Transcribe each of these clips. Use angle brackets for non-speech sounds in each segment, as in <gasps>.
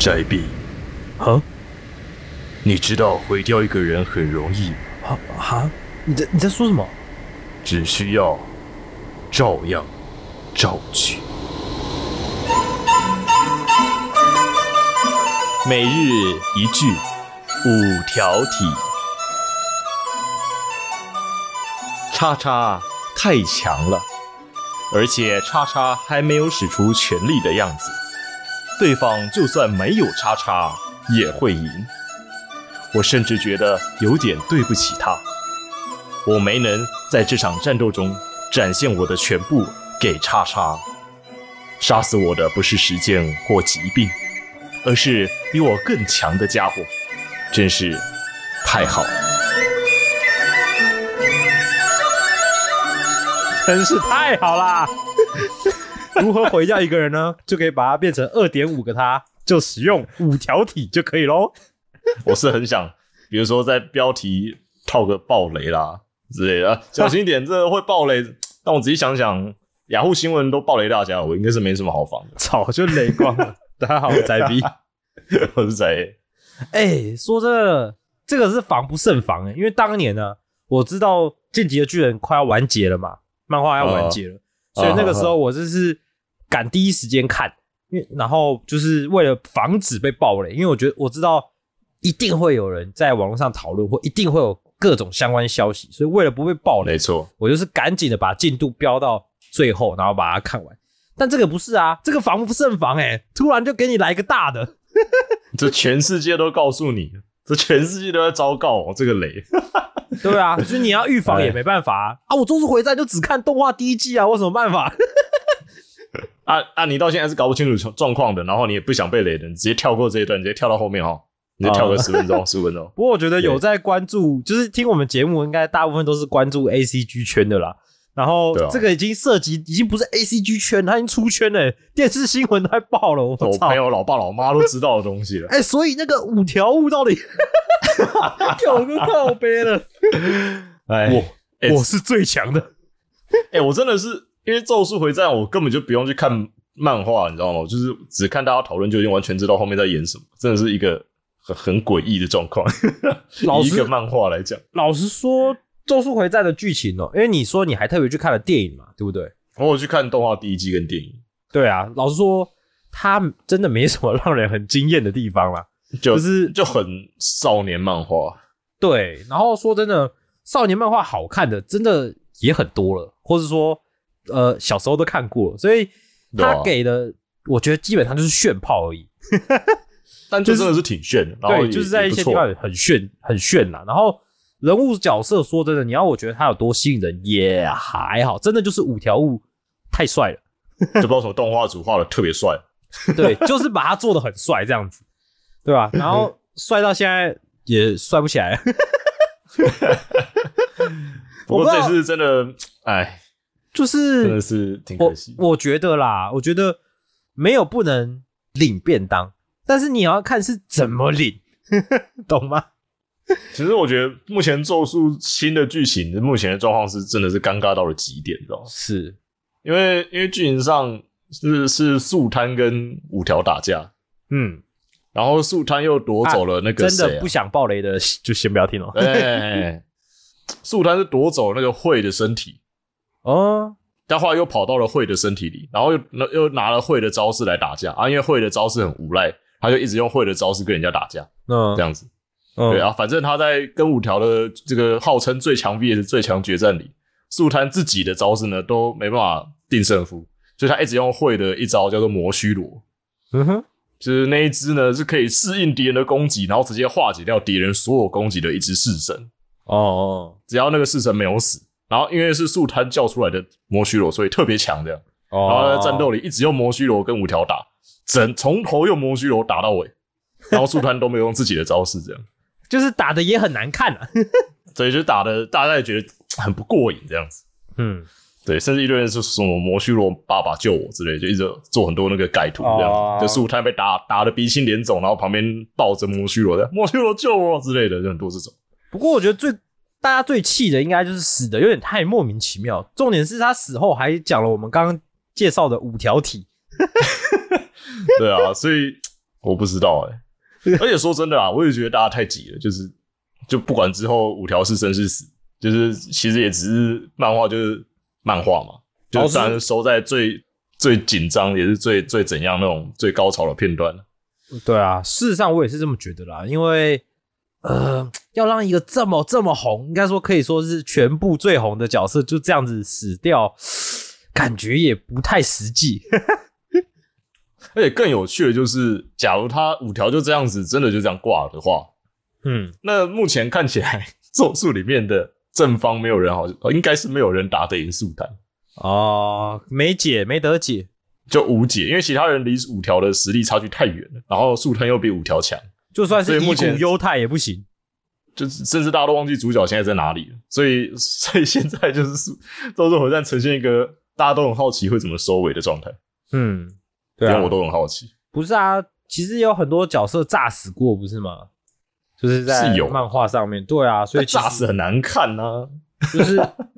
宅壁，哈你知道毁掉一个人很容易，哈哈，你在你在说什么？只需要照样照去。每日一句，五条体。叉叉太强了，而且叉叉还没有使出全力的样子，对方就算没有叉叉也会赢。我甚至觉得有点对不起他，我没能在这场战斗中展现我的全部给叉叉。杀死我的不是时间或疾病，而是比我更强的家伙，真是太好了。真是太好啦！如何毁掉一个人呢？就可以把它变成二点五个他，就使用五条体就可以喽。我是很想，比如说在标题套个暴雷啦之类的，小心一点，这会暴雷。但我仔细想想，雅虎新闻都暴雷大家，我应该是没什么好防的。早就雷光了。大家好，<laughs> 我是仔 B。我是谁？哎、说真的，这个是防不胜防哎、因为当年呢，我知道《进击的巨人》快要完结了嘛，漫画要完结了，所以那个时候我就是赶第一时间看，因为然后就是为了防止被暴雷，因为我觉得我知道一定会有人在网络上讨论，或一定会有各种相关消息，所以为了不被暴雷没，错，我就是赶紧的把进度标到最后，然后把它看完。但这个不是啊，这个防不胜防哎、突然就给你来个大的，<laughs> 这全世界都告诉你，这全世界都在昭告我这个雷。对啊，就是你要预防也没办法啊！<laughs> 啊，我《咒术回战》就只看动画第一季啊，我有什么办法？啊啊！你到现在是搞不清楚状况的，然后你也不想被雷的，你直接跳过这一段，你直接跳到后面哈，你就跳个十分钟、十五分钟。不过我觉得有在关注，就是听我们节目，应该大部分都是关注 A C G 圈的啦。然后这个已经涉及，已经不是 A C G 圈，它已经出圈了，电视新闻都快爆了，我朋友、老爸、老妈都知道的东西了。哎、所以那个五条悟到底 <laughs> 有个靠背了？<laughs> 哎我哎我是最强的，哎、我真的是因为《咒术回战》，我根本就不用去看漫画，你知道吗？我就是只看大家讨论，就已经完全知道后面在演什么，真的是一个很很诡异的状况。<laughs> 老实以一个漫画来讲，老实说，《咒术回战》的剧情哦、因为你说你还特别去看了电影嘛，对不对？我有去看动画第一季跟电影，对啊，老实说，它真的没什么让人很惊艳的地方啦。就就是就很少年漫画。对，然后说真的，少年漫画好看的真的也很多了，或是说，呃，小时候都看过，所以他给的，我觉得基本上就是炫炮而已。<laughs> 但就真的是挺炫的，对，就是在一些地方很炫，很炫啦。然后人物角色，说真的，你要我觉得他有多吸引人，也还好，真的就是五条悟太帅了。<laughs> 就不知道什么动画组画的特别帅。<laughs> 对，就是把他做的很帅这样子，对吧？然后帅到现在也帅不起来。不过这次真的，哎，就是真的是挺我可惜。我觉得啦，我觉得没有不能领便当，但是你要看是怎么领，<laughs> 懂吗？其实我觉得目前咒术新的剧情，目前的状况是真的是尴尬到了极点，你知道吗？是，因为因为剧情上是是素摊跟五条打架，嗯，然后素摊又夺走了那个真的不想爆雷的就先不要听哦。哎哎哎哎素摊是夺走那个会的身体，哦，但后来又跑到了惠的身体里，然后又又拿了惠的招式来打架啊，因为惠的招式很无赖，他就一直用惠的招式跟人家打架，嗯，这样子。嗯。对啊，反正他在跟五条的这个号称最强 VS 最强决战里，素摊自己的招式呢都没办法定胜负，所以他一直用会的一招叫做魔须罗，嗯哼，就是那一只呢是可以适应敌人的攻击，然后直接化解掉敌人所有攻击的一只式神，哦哦只要那个式神没有死，然后因为是素摊叫出来的魔须罗，所以特别强这样，然后哦，在战斗里一直用魔须罗跟五条打，整从头用魔须罗打到尾，然后素滩都没有用自己的招式，这样，<laughs> 就是打的也很难看啊。<laughs> 所以就打的大家也觉得很不过瘾这样子。嗯，对，甚至一堆人说什么魔须罗爸爸救我之类，就一直做很多那个改图这样，哦。就素滩被打打的鼻青脸肿，然后旁边抱着魔须罗的魔须罗救我之类的，就很多这种。不过我觉得最大家最气的应该就是死的有点太莫名其妙。重点是他死后还讲了我们刚刚介绍的五条体。对啊，所以我不知道哎、而且说真的啊，我也觉得大家太急了，就是就不管之后五条是生是死，就是其实也只是漫画，就是漫画嘛，就当然收在最最紧张，也是最最怎样那种最高潮的片段。对啊，事实上我也是这么觉得啦，因为呃，要让一个这么这么红，应该说可以说是全部最红的角色就这样子死掉，感觉也不太实际。<laughs> 而且更有趣的就是，假如他五条就这样子，真的就这样挂了的话，嗯，那目前看起来咒术里面的正方没有人好，呃应该是没有人打得赢素丹。哦，没解没得解。就无解，因为其他人离五条的实力差距太远了，然后树藤又比五条强，就算是以古所以目前犹太也不行。就是甚至大家都忘记主角现在在哪里了。所以，<laughs> 所以现在就是树咒术回战呈现一个大家都很好奇会怎么收尾的状态，嗯，对啊，连我都很好奇。不是啊，其实有很多角色炸死过，不是吗？就是在漫画上面，对啊，所以炸死很难看呐、就是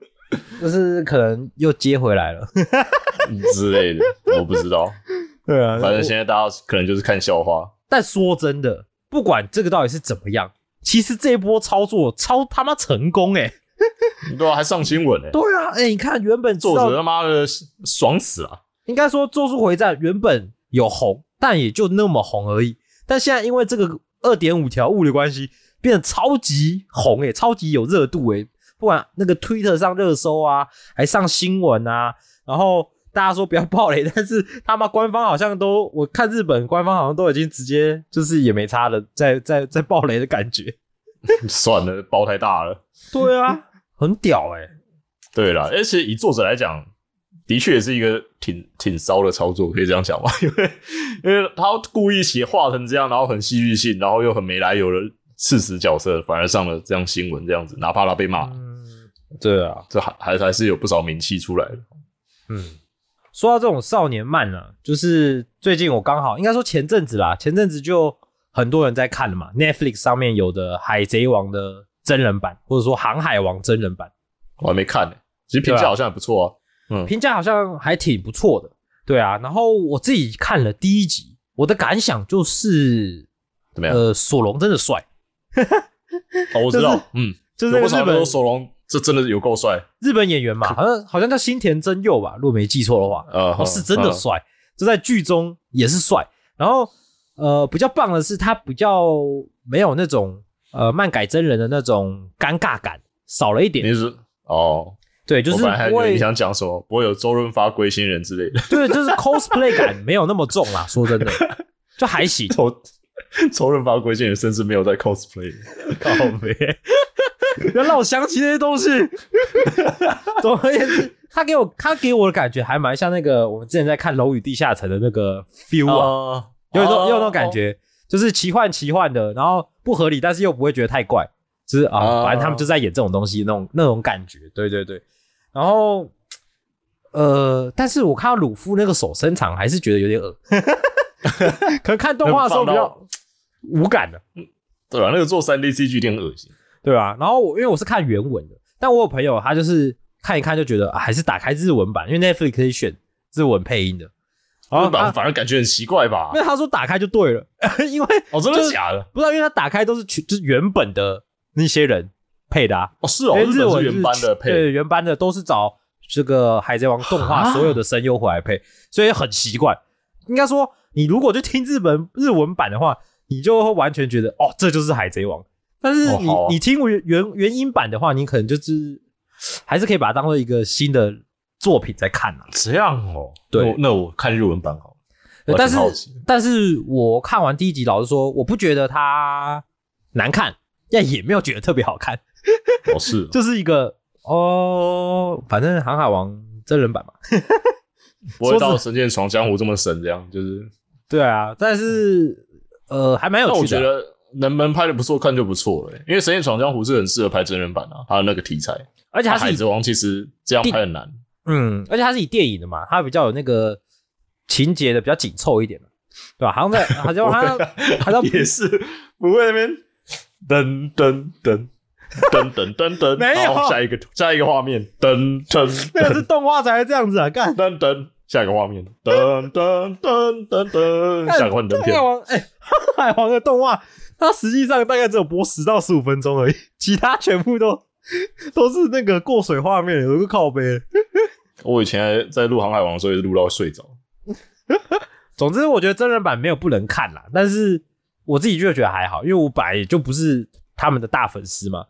<laughs> 就是可能又接回来了。<laughs> 之类的，我不知道。对啊反正现在大家可能就是看笑话。但说真的，不管这个到底是怎么样，其实这一波操作超他妈成功哎、<laughs> 对啊，还上新闻呢、对啊，哎、你看原本作者他妈的爽死了。应该说《咒术回战》原本有红，但也就那么红而已。但现在因为这个二点五条物理关系，变得超级红诶、超级有热度诶、不管那个 Twitter 上热搜啊，还上新闻啊，然后大家说不要爆雷，<laughs> 但是他妈官方好像都，我看日本官方好像都已经直接就是也没差了，在在在爆雷的感觉。<laughs> 算了，包太大了。对啊，很屌诶、对啦，而且以作者来讲，的确也是一个挺挺骚的操作，可以这样讲吗？因 <laughs> 为因为他故意写画成这样，然后很戏剧性，然后又很没来由的刺死角色，反而上了这样新闻这样子，哪怕他被骂，嗯，对啊，这还还还是有不少名气出来的。嗯，说到这种少年漫啊，就是最近我刚好应该说前阵子啦，前阵子就很多人在看了嘛，Netflix 上面有的《海贼王》的真人版，或者说《航海王》真人版，我还没看呢、其实评价好像还不错啊。嗯，评价好像还挺不错的。对啊，然后我自己看了第一集，我的感想就是，怎么样？呃，索隆真的帅，哦，我知道，<laughs> 就是嗯，就是那个日本有不少人说索隆这真的有够帅，日本演员嘛，好像好像叫新田真佑吧，如果没记错的话，呃，哦，是真的帅，就在剧中也是帅。然后呃，比较棒的是他比较没有那种呃漫改真人的那种尴尬感，少了一点。你是哦，对，就是我本来还以不会为你，想讲什么，不会有周润发归心人之类的。对，就是 cosplay 感没有那么重啦。说真的，就还行。周周润发归心人甚至没有在 cosplay，靠背，不 <laughs> 要让我想起那些东西。<laughs> 总而言之，他给我他给我的感觉还蛮像那个我们之前在看《楼宇地下城》的那个 feel 啊。啊，有一种哦有一种感，觉，就是奇幻奇幻的，然后不合理，但是又不会觉得太怪，就是啊，哦反正他们就在演这种东西，那种那种感觉，对对对。然后，呃，但是我看到鲁夫那个手伸长，还是觉得有点恶，<laughs> <laughs> 可能看动画的时候比较无感的，对吧？那个做三 D CG 有点恶心。对吧？然后我因为我是看原文的，但我有朋友他就是看一看就觉得、啊、还是打开日文版，因为 Netflix 可以选日文配音的。然后日版反而感觉很奇怪吧因？为他说打开就对了，<laughs> 因为哦，真就是的假的？不知道，因为他打开都是全就是原本的那些人配的啊，哦，是哦，因为日本文是原班的配，对，原班的都是找这个海贼王动画啊所有的声优回来配，所以很奇怪。应该说，你如果就听日本日文版的话，你就会完全觉得哦，这就是海贼王。但是你、哦好啊你听原原原音版的话，你可能就是还是可以把它当做一个新的作品在看啊。这样哦。对那我看日文版好了。但是但是我看完第一集，老实说，我不觉得它难看，但也没有觉得特别好看。哦，是哦 <laughs> 就是一个哦，反正《航海王》真人版嘛，<laughs> 不会到《神剑闯江湖》这么神，这样就是对啊，但是呃还蛮有趣的啊。觉得能能拍的不错，看就不错了欸。因为《神剑闯江湖》是很适合拍真人版啊，它的那个题材。而且它海贼王其实这样拍很难。嗯，而且它是以电影的嘛，它比较有那个情节的比较紧凑一点嘛，对吧？好像在 <laughs> 好像好像好像也是不会那边噔噔噔噔噔噔噔，<laughs> 没有下一个下一个画面噔噔那个是噔动画才会这样子啊，干。噔噔，下一个画面噔噔噔噔噔，下一个幻灯片海。王哎，海王的动画，它实际上大概只有播十到十五分钟而已，<laughs> 其他全部都 <laughs> 都是那个过水画面，有个靠背。我以前在录《航海王》的时候，也是录到睡着。<laughs> 总之，我觉得真人版没有不能看啦，但是我自己就觉得还好，因为我本来也就不是他们的大粉丝嘛。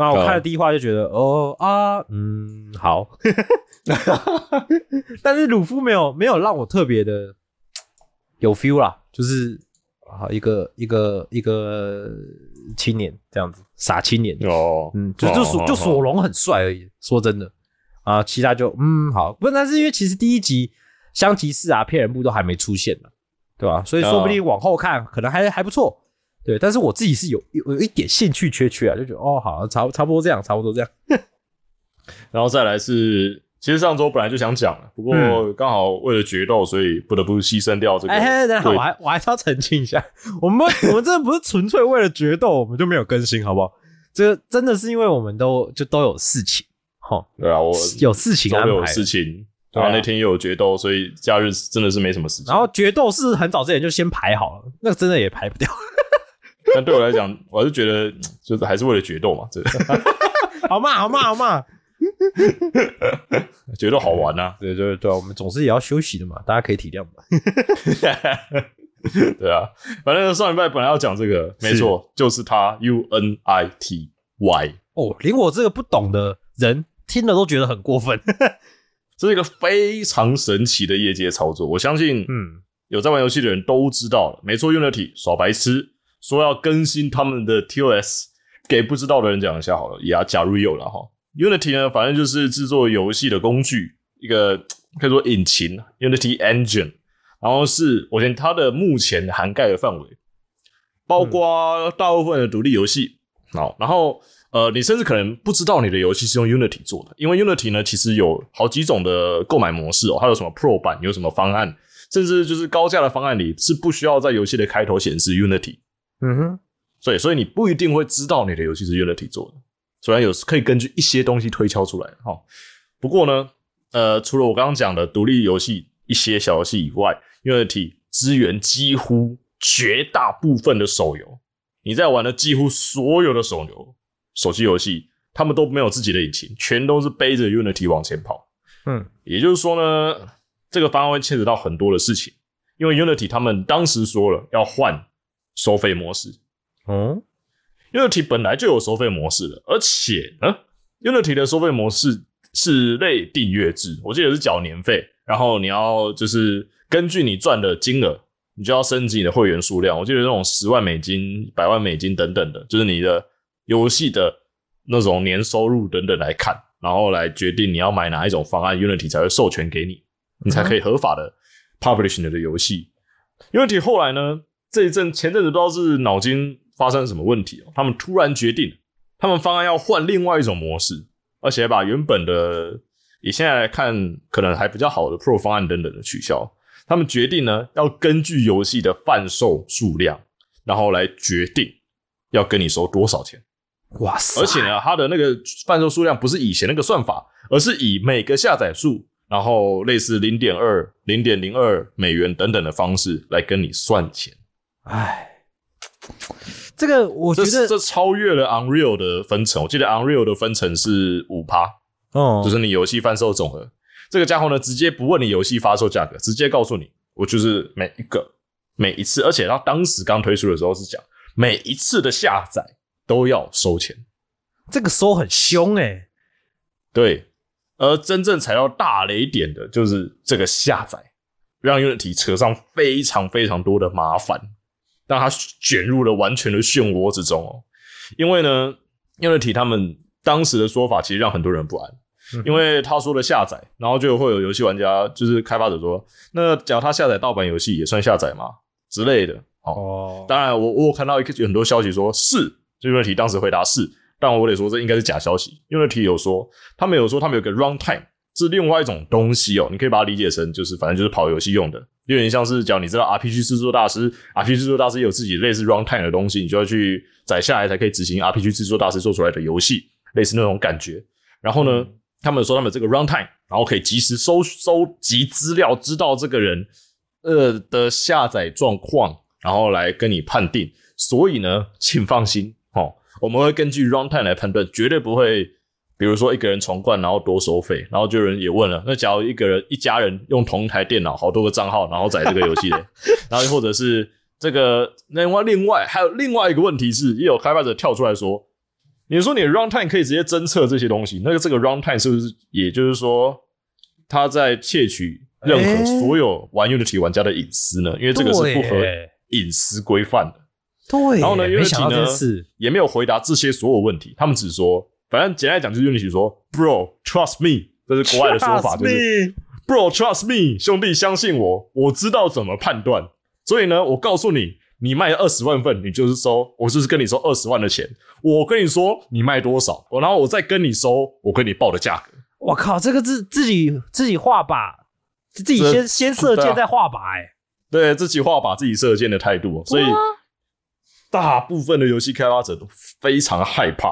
然后我看了第一话就觉得，哦啊，嗯，好。<laughs> 但是鲁夫没有没有让我特别的有 feel 啦，就是啊一个一个一个青年这样子，傻青年。哦，嗯，就就索就索隆很帅而已。说真的啊，其他就嗯好，不，但是因为其实第一集香吉士啊、骗人部都还没出现呢，对吧？所以说不定往后看可能还还不错。对，但是我自己是有有有一点兴趣缺缺啊，就觉得哦好，差差不多这样，差不多这样。<laughs> 然后再来是，其实上周本来就想讲了，不过刚好为了决斗，所以不得不牺牲掉这个。嗯哎，等一下我还我还是要澄清一下，我们我们真的不是纯粹为了决斗，我们就没有更新，好不好？这个真的是因为我们都就都有事情，哈，对啊，我有事情安排有事情，那天又有决斗，所以假日真的是没什么事情。然后决斗是很早之前就先排好了，那个真的也排不掉。<laughs> 但对我来讲，我还是觉得就是还是为了决斗嘛，这 <laughs> 好嘛，好嘛，好嘛。决斗好玩呐、对对对，我们总是也要休息的嘛，大家可以体谅嘛。<laughs> 对啊，反正上礼拜本来要讲这个，没错，就是它 U N I T Y，哦，连我这个不懂的人听了都觉得很过分。这是一个非常神奇的业界操作。我相信，嗯，有在玩游戏的人都知道了。没错，Unity 耍白痴，说要更新他们的 TOS，给不知道的人讲一下好了。呀，假如有了哈，Unity 呢，反正就是制作游戏的工具，一个可以说引擎，Unity Engine。然后是我先它的目前涵盖的范围，包括大部分的独立游戏。好，然后呃，你甚至可能不知道你的游戏是用 Unity 做的，因为 Unity 呢其实有好几种的购买模式哦，它有什么 Pro 版，有什么方案，甚至就是高价的方案里是不需要在游戏的开头显示 Unity，嗯哼，所以所以你不一定会知道你的游戏是 Unity 做的，虽然有可以根据一些东西推敲出来哈。不过呢，呃，除了我刚刚讲的独立游戏一些小游戏以外，Unity 支援几乎绝大部分的手游。你在玩的几乎所有的手游、手机游戏，他们都没有自己的引擎，全都是背着 Unity 往前跑。嗯，也就是说呢，这个方案会牵扯到很多的事情，因为 Unity 他们当时说了要换收费模式嗯，，Unity 本来就有收费模式的，而且呢，Unity 的收费模式是类订阅制，我记得是缴年费，然后你要就是根据你赚的金额，你就要升级你的会员数量。我记得那种十万美金、百万美金等等的，就是你的游戏的那种年收入等等来看，然后来决定你要买哪一种方案，Unity 才会授权给你，你才可以合法的 publish 你的游戏。Unity 后来呢，这一阵前阵子不知道是脑筋发生什么问题哦，他们突然决定，他们方案要换另外一种模式，而且把原本的以现在来看可能还比较好的 Pro 方案等等的取消。他们决定呢，要根据游戏的贩售数量，然后来决定要跟你收多少钱。哇塞！而且呢，它的那个贩售数量不是以前那个算法，而是以每个下载数，然后类似零点二、零点零二美元等等的方式来跟你算钱。哎，这个我觉得，这这超越了 Unreal 的分成，我记得 Unreal 的分成是五趴，哦，就是你游戏贩售总额。这个家伙呢，直接不问你游戏发售价格，直接告诉你，我就是每一个每一次，而且他当时刚推出的时候是讲每一次的下载都要收钱。这个收很凶哎、对，而真正踩到大雷点的就是这个下载，让 Unity 扯上非常非常多的麻烦，让他卷入了完全的漩涡之中哦。因为呢，Unity 他们当时的说法其实让很多人不安，因为他说的下载，然后就会有游戏玩家就是开发者说，那假如他下载盗版游戏也算下载吗？之类的？哦，哦，当然我我有看到一个很多消息说是，这个问题当时回答是，但我得说这应该是假消息，因为题有说他们有说他们有个 runtime 是另外一种东西哦，你可以把它理解成就是反正就是跑游戏用的，有点像是讲你知道 RPG 制作大师，RPG 制作大师也有自己类似 runtime 的东西，你就要去载下来才可以执行 RPG 制作大师做出来的游戏，类似那种感觉。然后呢，他们有说他们有这个 runtime，然后可以及时收收集资料，知道这个人呃的下载状况，然后来跟你判定。所以呢，请放心哦，我们会根据 runtime 来判断，绝对不会，比如说一个人重灌然后多收费。然后就有人也问了，那假如一个人一家人用同一台电脑，好多个账号，然后载这个游戏的，<laughs> 然后或者是这个另外另外还有另外一个问题是，也有开发者跳出来说，你说你的 runtime 可以直接侦测这些东西，那个这个 runtime 是不是也就是说他在窃取任何所有玩 Unity 玩家的隐私呢？因为这个是不合隐私规范的。对，然后呢，Unity 呢也没有回答这些所有问题，他们只说，反正简单来讲就是 Unity 说，Bro trust me，这是国外的说法，就是 Bro trust me，兄弟相信我，我知道怎么判断。所以呢，我告诉你，你卖二十万份，你就是收，我就是跟你收二十万的钱。我跟你说你卖多少，我然后我再跟你收我跟你报的价格。我靠，这个自自己自己画靶，自己先先射箭再画靶，哎，对自己画把自己射箭的态度哦，所以大部分的游戏开发者都非常害怕，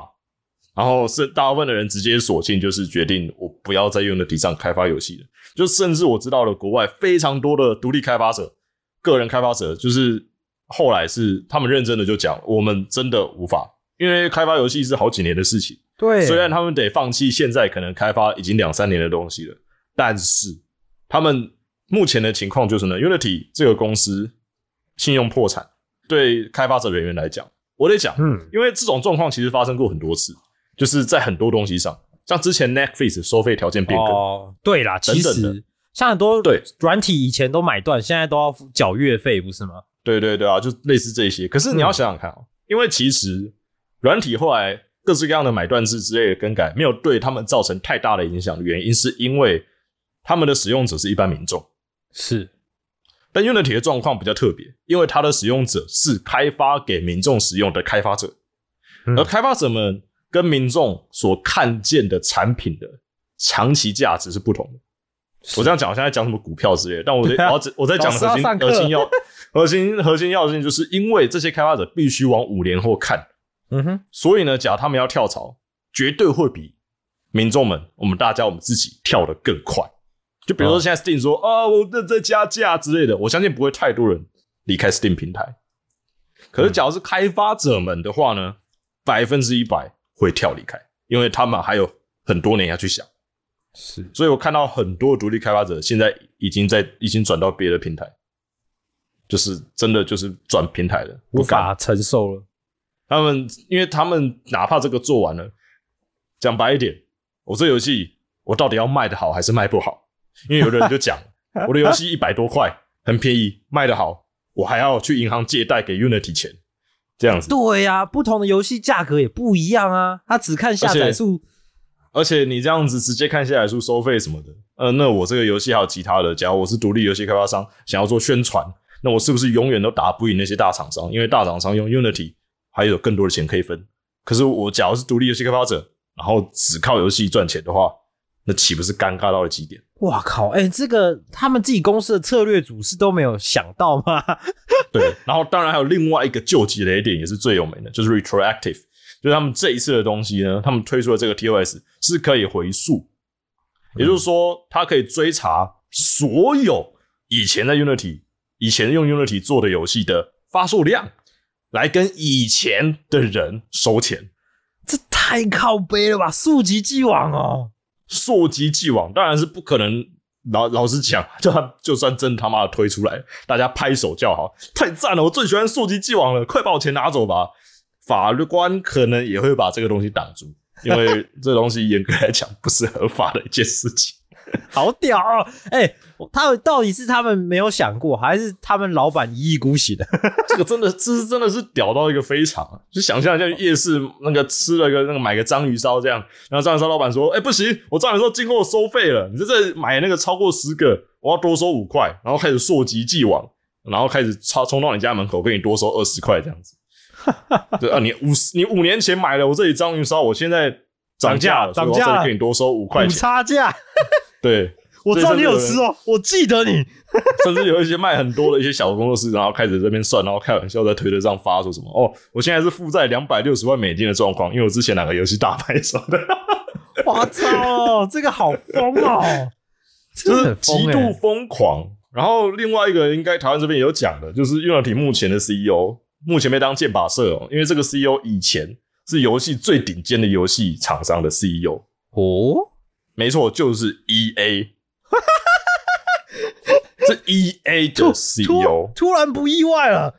然后是大部分的人直接索性就是决定我不要在 Unity 上开发游戏了。就甚至我知道了国外非常多的独立开发者、个人开发者，就是后来是他们认真的就讲，我们真的无法，因为开发游戏是好几年的事情。对，虽然他们得放弃现在可能开发已经两三年的东西了，但是他们目前的情况就是呢，Unity 这个公司信用破产，对开发者人员来讲，我得讲，嗯，因为这种状况其实发生过很多次，就是在很多东西上，像之前 Netflix 收费条件变更，哦，对啦，其等等实像很多对软体以前都买断，现在都要缴月费，不是吗？对对对啊，就类似这些。可是你要想想看哦，因为其实软体后来各式各样的买断制之类的更改，没有对他们造成太大的影响的原因，是因为他们的使用者是一般民众。是，但 Unity 的状况比较特别，因为它的使用者是开发给民众使用的开发者，嗯而开发者们跟民众所看见的产品的长期价值是不同的。我这样讲，我现在讲什么股票之类的，但我我我在讲老师核心要核心要核心核心要件，就是因为这些开发者必须往五年后看，嗯哼，所以呢，假如他们要跳槽，绝对会比民众们、我们大家、我们自己跳得更快。就比如说现在 Steam 说啊、我这在加价之类的，我相信不会太多人离开 Steam 平台。可是，假如是开发者们的话呢，百分之一百会跳离开，因为他们还有很多年要去想。是，所以我看到很多独立开发者现在已经在已经转到别的平台，就是真的就是转平台了，无法承受了。他们，因为他们哪怕这个做完了，讲白一点，我这游戏我到底要卖的好还是卖不好？因为有的人就讲，<laughs> 我的游戏一百多块，很便宜，卖的好，我还要去银行借贷给 Unity 钱，这样子。对呀、不同的游戏价格也不一样啊，他只看下载数，而且你这样子直接看下载数收费什么的，呃，那我这个游戏还有其他的，假如我是独立游戏开发商，想要做宣传，那我是不是永远都打不赢那些大厂商？因为大厂商用 Unity 还有更多的钱可以分。可是我假如是独立游戏开发者，然后只靠游戏赚钱的话，那岂不是尴尬到了极点？哇靠！哎、这个他们自己公司的策略组是都没有想到吗？<laughs> 对，然后当然还有另外一个救急雷点也是最有名的，就是 retroactive，就是他们这一次的东西呢，他们推出的这个 TOS 是可以回溯，也就是说，它可以追查所有以前在 Unity、以前用 Unity 做的游戏的发售量，来跟以前的人收钱，这太靠背了吧，溯及既往哦。溯及既往，当然是不可能。老老实讲，就他就算真他妈的推出来，大家拍手叫好，太赞了！我最喜欢溯及既往了，快把我钱拿走吧！法律官可能也会把这个东西挡住，因为这东西严格来讲不是合法的一件事情。<laughs> 好屌哦！哎、他们到底是他们没有想过，还是他们老板一意孤行的？<laughs> 这个真的，这是真的是屌到一个非常啊！就想象一下夜市那个吃了个那个买个章鱼烧这样，然后章鱼烧老板说：“哎、不行，我章鱼烧今后收费了，你在这买那个超过十个，我要多收五块。”然后开始溯及既往，然后开始冲冲到你家门口，给你多收二十块这样子。<laughs> 对啊，你五十你五年前买了我这里章鱼烧，我现在涨价了，涨价了给你多收五块钱。差价，对，我知道你有吃哦，我记得你。<laughs> 甚至有一些卖很多的一些小工作室，然后开始这边算，然后开玩笑在推特上发说什么哦，我现在是负债两百六十万美金的状况，因为我之前哪个游戏大卖什么的，<laughs> 我操，这个好疯哦！<laughs> 真就是极度欸疯狂。然后另外一个应该台湾这边也有讲的，就是 Unity 目前的 CEO 目前被当箭靶社哦，因为这个 CEO 以前是游戏最顶尖的游戏厂商的 CEO，哦，没错，就是 EA，这 EA 的 CEO 突。突然不意外了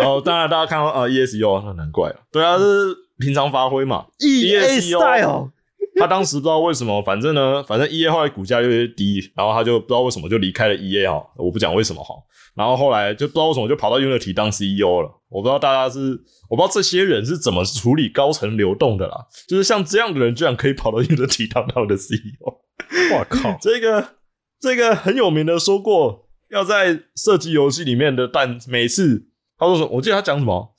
然后 <laughs> 当然大家看到啊 ESU，那难怪了。对啊，这是平常发挥嘛。，E A ESO style，他当时不知道为什么，反正呢，反正 EA 后来股价越来越低，然后他就不知道为什么就离开了 EA 哈，我不讲为什么哈。然后后来就不知道为什么就跑到 Unity 当 CEO 了。我不知道大家是，我不知道这些人是怎么处理高层流动的啦。就是像这样的人，居然可以跑到 Unity 当他们的 CEO。我靠，<laughs> 这个这个很有名的说过，要在射击游戏里面的弹，每次他说什么？我记得他讲什么？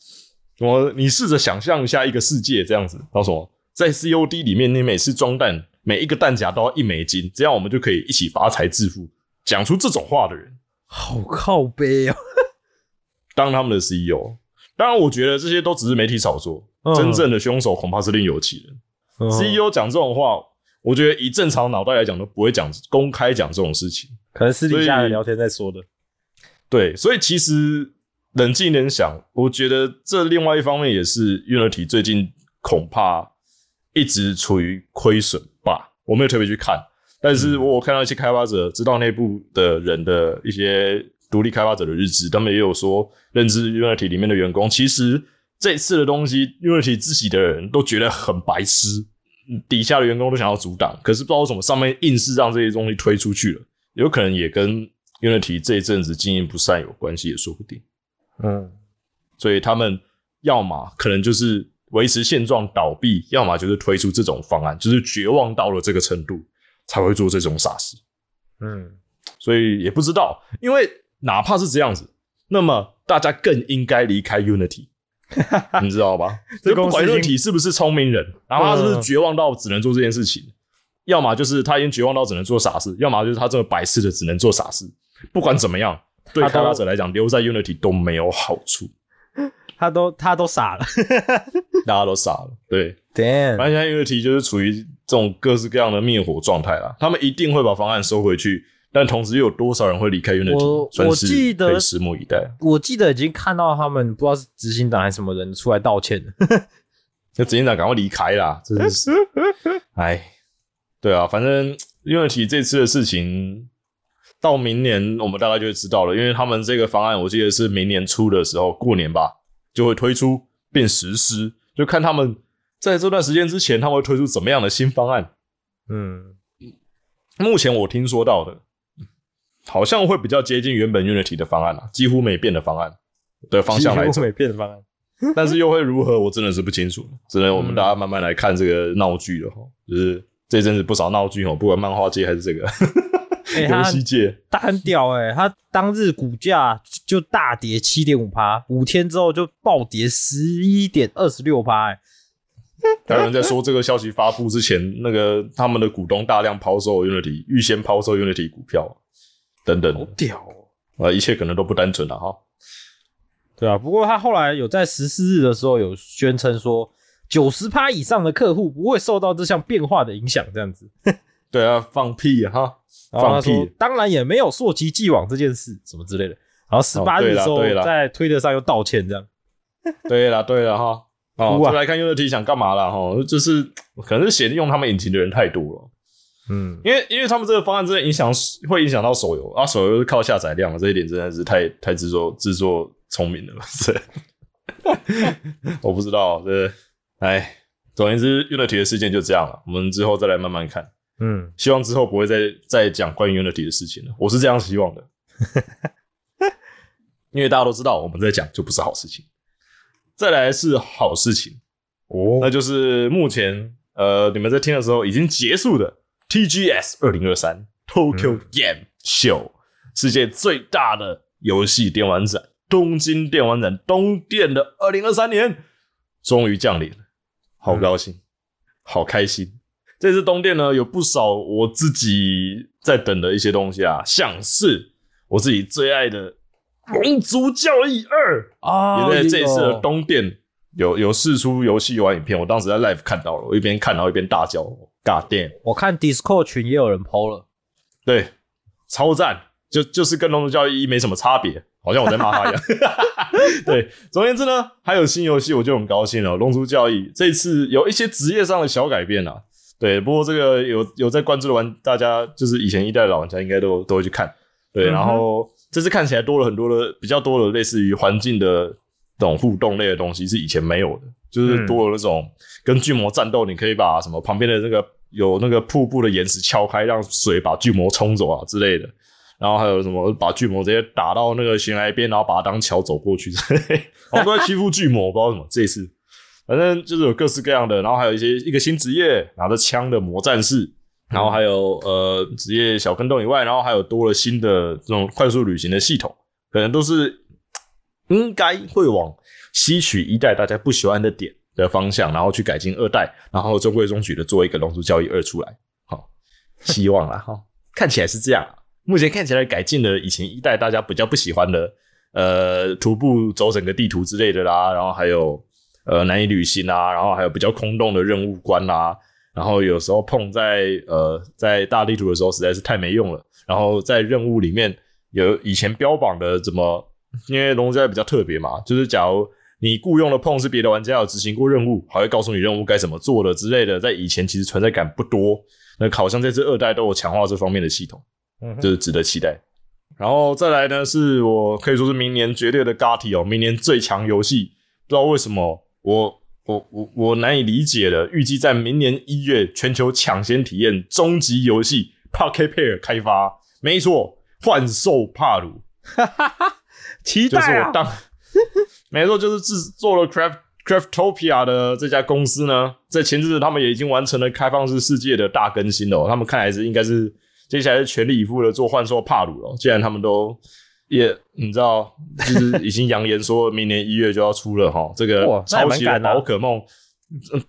什么？你试着想象一下一个世界这样子。他说？在 COD 里面，你每次装弹，每一个弹夹都要一美金，这样我们就可以一起发财致富。讲出这种话的人，好靠背哦。当他们的 CEO。当然，我觉得这些都只是媒体炒作，嗯真正的凶手恐怕是另有其人。CEO 讲这种话，我觉得以正常脑袋来讲都不会讲公开讲这种事情。可能私底下聊天在说的。对，所以其实冷静一点想，我觉得这另外一方面也是 Unity 最近恐怕一直处于亏损吧。我没有特别去看，但是我看到一些开发者知道内部的人的一些独立开发者的日志，他们也有说，认知 Unity 里面的员工，其实这次的东西，Unity 自己的人都觉得很白痴，底下的员工都想要阻挡，可是不知道为什么上面硬是让这些东西推出去了，有可能也跟 Unity 这一阵子经营不善有关系，也说不定。嗯，所以他们要么可能就是维持现状倒闭，要么就是推出这种方案，就是绝望到了这个程度才会做这种傻事。嗯，所以也不知道，因为哪怕是这样子，那么大家更应该离开 Unity，<laughs> 你知道吧？这就不管公司 Unity 是不是聪明人，哪怕他是不是绝望到只能做这件事情，要么就是他已经绝望到只能做傻事，要么就是他这个白痴的只能做傻事。不管怎么样，对开发者来讲，留在 Unity 都没有好处，他都他都傻了。<laughs> 大家都傻了。对，Damn，反正现在 Unity 就是处于这种各式各样的灭火状态啦。他们一定会把方案收回去，但同时又有多少人会离开 Unity？我我记得可以拭目以待。我记得已经看到他们不知道是执行长还是什么人出来道歉了。<laughs> 那执行长赶快离开啦！真的是，<laughs> 哎，对啊，反正 Unity 这次的事情，到明年我们大概就会知道了，因为他们这个方案，我记得是明年初的时候，过年吧就会推出并实施，就看他们在这段时间之前，他们会推出怎么样的新方案。嗯，目前我听说到的，好像会比较接近原本 Unity 的方案啊，几乎没变的方案的方向来走几乎。没变的方案。<laughs> 但是又会如何，我真的是不清楚，只能我们嗯大家慢慢来看这个闹剧了哈。就是这阵子不少闹剧哦，不管漫画界还是这个哎、<laughs> 游他戏界，他很屌哎、他当日股价就大跌七点五趴，五天之后就暴跌十一点二十六趴，哎，还有人在说这个消息发布之前，那个他们的股东大量抛售 Unity，预先抛售 Unity 股票等等好，屌哦！呃，一切可能都不单纯了哈。对啊，不过他后来有在十四日的时候有宣称说，九十趴以上的客户不会受到这项变化的影响，这样子。<laughs> 对啊，放屁啊哈，放屁，，当然也没有溯及既往这件事，什么之类的。然后十八日的时候在推特上又道歉，这样。对了对了哈。哦，哭啊就来看 Unity 想干嘛啦？哈，就是可能是嫌用他们引擎的人太多了。嗯，因为因为他们这个方案真的影响会影响到手游啊，手游是靠下载量，这一点真的是太太制作制作聪明了，<laughs> 是。<laughs> 我不知道，这哎，总而言之，Unity 的事件就这样了，我们之后再来慢慢看。嗯，希望之后不会再再讲关于 Unity 的事情了。我是这样希望的，<laughs> 因为大家都知道我们在讲就不是好事情。再来是好事情，哦那就是目前呃你们在听的时候已经结束的 TGS 二零二三 Tokyo Game Show、世界最大的游戏电玩展——东京电玩展东电的二零二三年终于降临了，好高兴，好开心。这次东电呢，有不少我自己在等的一些东西啊，像是我自己最爱的《龙族教义二》。啊也在这一次的东电有有试出游戏玩影片，我当时在 live 看到了，我一边看然后一边大叫：“God damn！” 我看 Discord 群也有人 PO 了，对，超赞，就就是跟《龙族教育一》没什么差别，好像我在骂他一样。<laughs> 对，总而言之呢，还有新游戏，我就很高兴了。《龙族教育》这次有一些职业上的小改变啊，对，不过这个有有在关注的玩，大家就是以前一代的老玩家应该都都会去看。对，然后这次看起来多了很多的比较多的类似于环境的这种互动类的东西，是以前没有的，就是多了那种跟巨魔战斗，你可以把什么旁边的那个有那个瀑布的岩石敲开，让水把巨魔冲走啊之类的。然后还有什么把巨魔直接打到那个悬崖边，然后把它当桥走过去。之类，好像都在欺负巨魔，我不知道为什么这一次，反正就是有各式各样的，然后还有一些一个新职业拿着枪的魔战士，然后还有呃职业小坑洞以外，然后还有多了新的这种快速旅行的系统，可能都是应该会往吸取一代大家不喜欢的点的方向，然后去改进二代，然后中规中矩的做一个《龙珠交易二》出来。好，希望啦哈，看起来是这样啊。目前看起来改进了以前一代大家比较不喜欢的，呃，徒步走整个地图之类的啦，然后还有呃难以旅行啊，然后还有比较空洞的任务关啦，然后有时候碰在呃在大地图的时候实在是太没用了，然后在任务里面有以前标榜的怎么，因为龙家比较特别嘛，就是假如你雇佣的碰是别的玩家有执行过任务，还会告诉你任务该怎么做的之类的，在以前其实存在感不多，那好像这次二代都有强化这方面的系统。嗯就是值得期待。然后再来呢，是我可以说是明年绝对的 GOTY 哦，明年最强游戏。不知道为什么我我我我难以理解的，预计在明年一月全球抢先体验终极游戏 Pocket Pair 开发。没错，幻兽帕鲁 <laughs> 期就是待啊！我当，<laughs> 没错，就是制作了 Craft Craftopia 的这家公司呢，在前阵子他们也已经完成了开放式世界的大更新了、哦，他们看来是应该是接下来是全力以赴的做幻兽帕鲁了哦。既然他们都也你知道，就是已经扬言说明年一月就要出了哈，这个抄袭宝可梦。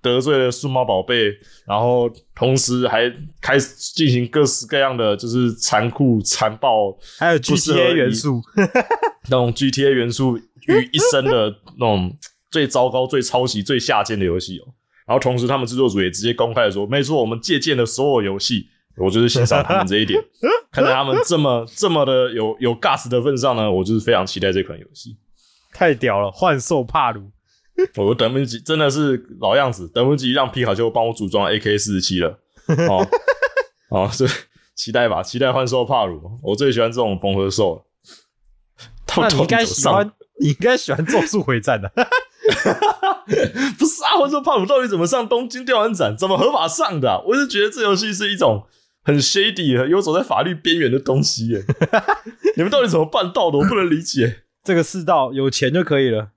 得罪了数码宝贝，然后同时还开始进行各式各样的就是残酷、残暴，还有 GTA 以元素，<laughs> 那种 GTA 元素于一身的那种最糟糕、最抄袭、最下贱的游戏哦。然后同时，他们制作组也直接公开的说：“没错，我们借鉴了所有游戏。”我就是欣赏他们这一点。<laughs> 看在他们这么这么的有有 gas 的份上呢，我就是非常期待这款游戏。太屌了！幻兽帕鲁，我等不及，真的是老样子，等不及让皮卡丘帮我组装 AK 四十七了。<laughs> 哦哦，是期待吧，期待幻兽帕鲁。我最喜欢这种缝合兽了。那你应该喜欢，你应该喜欢咒术回战的。<laughs> 不是啊，幻兽帕鲁到底怎么上东京电玩展？怎么合法上的、啊？我是觉得这游戏是一种很 shady 的、游走在法律边缘的东西耶。<laughs> 你们到底怎么办到的？我不能理解，这个世道有钱就可以了。